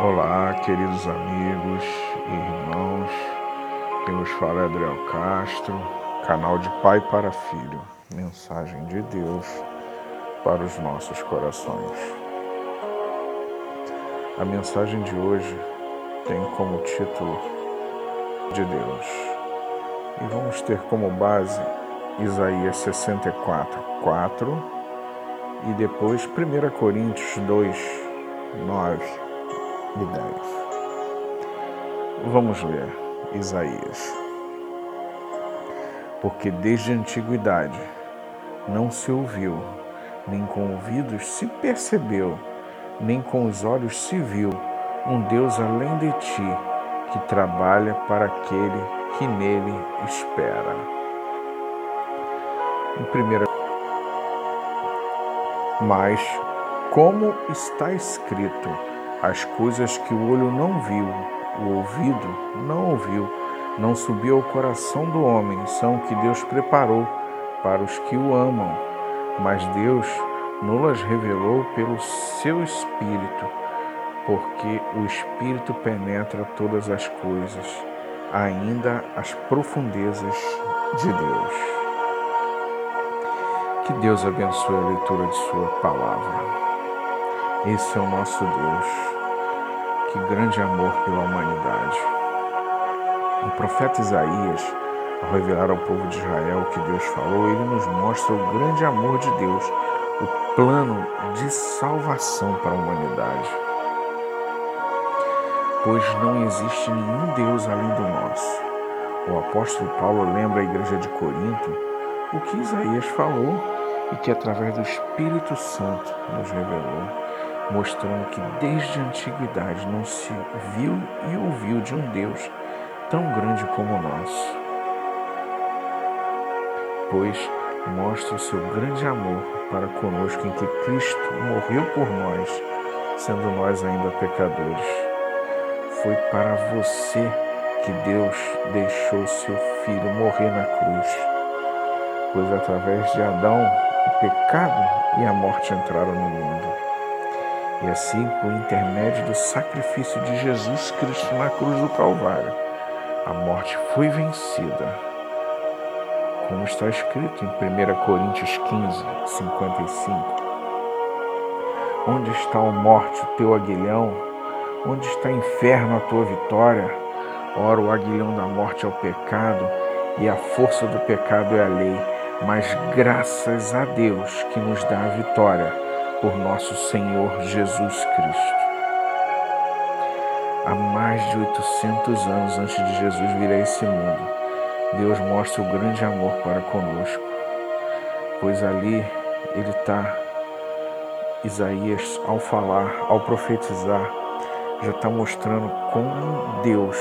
Olá, queridos amigos e irmãos. Quem nos fala é Adriel Castro, canal de Pai para Filho. Mensagem de Deus para os nossos corações. A mensagem de hoje tem como título de Deus. E vamos ter como base Isaías 64, 4 e depois 1 Coríntios 2, 9 e 10. Vamos ler Isaías. Porque desde a antiguidade não se ouviu, nem com ouvidos se percebeu, nem com os olhos se viu um Deus além de ti, que trabalha para aquele que nele espera. Em primeira Mas, como está escrito, as coisas que o olho não viu, o ouvido não ouviu, não subiu ao coração do homem, são que Deus preparou para os que o amam. Mas Deus não-las revelou pelo seu Espírito, porque o Espírito penetra todas as coisas, ainda as profundezas de Deus. Que Deus abençoe a leitura de Sua palavra. Esse é o nosso Deus. Que grande amor pela humanidade. O profeta Isaías, ao revelar ao povo de Israel o que Deus falou, ele nos mostra o grande amor de Deus, o plano de salvação para a humanidade. Pois não existe nenhum Deus além do nosso. O apóstolo Paulo lembra à igreja de Corinto o que Isaías falou e que através do Espírito Santo nos revelou mostrando que desde a antiguidade não se viu e ouviu de um Deus tão grande como o nosso, pois mostra o seu grande amor para conosco em que Cristo morreu por nós, sendo nós ainda pecadores. Foi para você que Deus deixou seu Filho morrer na cruz, pois através de Adão o pecado e a morte entraram no mundo. E assim, por intermédio do sacrifício de Jesus Cristo na cruz do Calvário, a morte foi vencida. Como está escrito em 1 Coríntios 15, 55. Onde está a morte, o teu aguilhão? Onde está o inferno, a tua vitória? Ora, o aguilhão da morte é o pecado, e a força do pecado é a lei. Mas graças a Deus que nos dá a vitória por nosso Senhor Jesus Cristo. Há mais de 800 anos antes de Jesus vir a esse mundo, Deus mostra o grande amor para conosco, pois ali ele está, Isaías, ao falar, ao profetizar, já está mostrando como Deus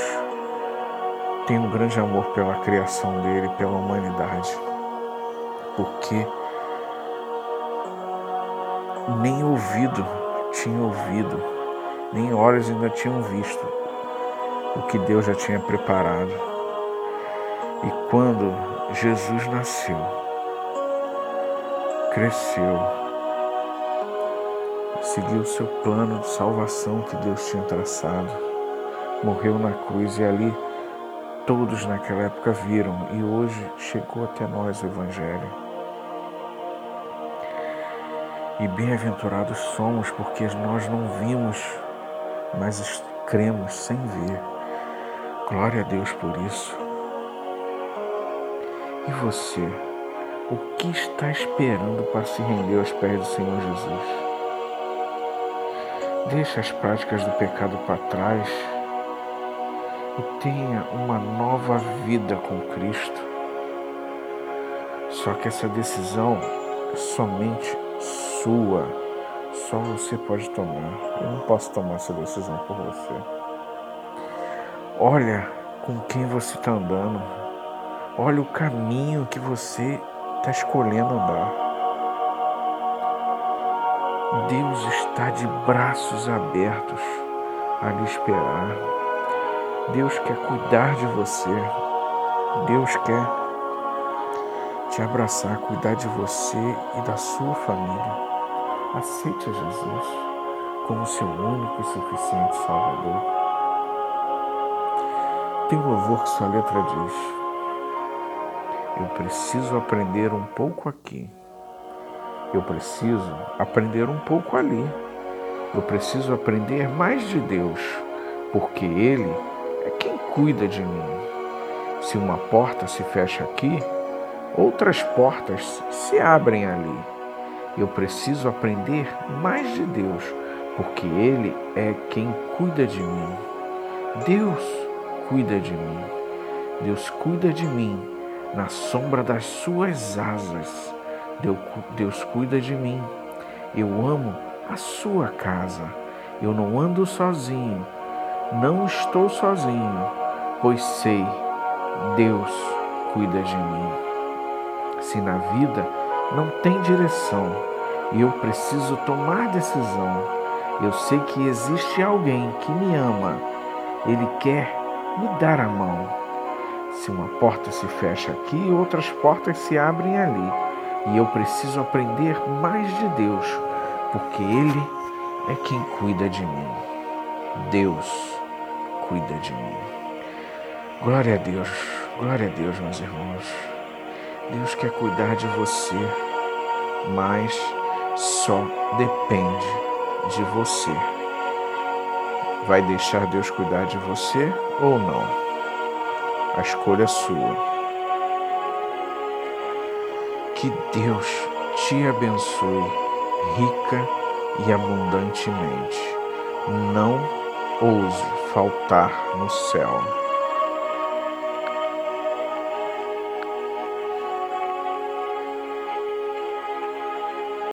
tem um grande amor pela criação dele, pela humanidade, porque nem ouvido tinha ouvido, nem olhos ainda tinham visto o que Deus já tinha preparado. E quando Jesus nasceu, cresceu, seguiu o seu plano de salvação que Deus tinha traçado, morreu na cruz e ali todos naquela época viram e hoje chegou até nós o Evangelho. E bem-aventurados somos porque nós não vimos, mas cremos sem ver. Glória a Deus por isso. E você, o que está esperando para se render aos pés do Senhor Jesus? Deixe as práticas do pecado para trás e tenha uma nova vida com Cristo. Só que essa decisão é somente sua. Só você pode tomar. Eu não posso tomar essa decisão por você. Olha com quem você está andando. Olha o caminho que você está escolhendo andar. Deus está de braços abertos a lhe esperar. Deus quer cuidar de você. Deus quer te abraçar, cuidar de você e da sua família. Aceite Jesus como seu único e suficiente Salvador. Tem um louvor que sua letra diz: Eu preciso aprender um pouco aqui. Eu preciso aprender um pouco ali. Eu preciso aprender mais de Deus, porque Ele é quem cuida de mim. Se uma porta se fecha aqui, outras portas se abrem ali. Eu preciso aprender mais de Deus, porque Ele é quem cuida de mim. Deus cuida de mim. Deus cuida de mim na sombra das suas asas. Deus cuida de mim. Eu amo a sua casa. Eu não ando sozinho. Não estou sozinho, pois sei, Deus cuida de mim. Se na vida não tem direção e eu preciso tomar decisão, eu sei que existe alguém que me ama. Ele quer me dar a mão. Se uma porta se fecha aqui, outras portas se abrem ali. E eu preciso aprender mais de Deus, porque Ele é quem cuida de mim. Deus cuida de mim. Glória a Deus, glória a Deus, meus irmãos. Deus quer cuidar de você, mas só depende de você. Vai deixar Deus cuidar de você ou não? A escolha é sua. Que Deus te abençoe rica e abundantemente. Não ouse faltar no céu.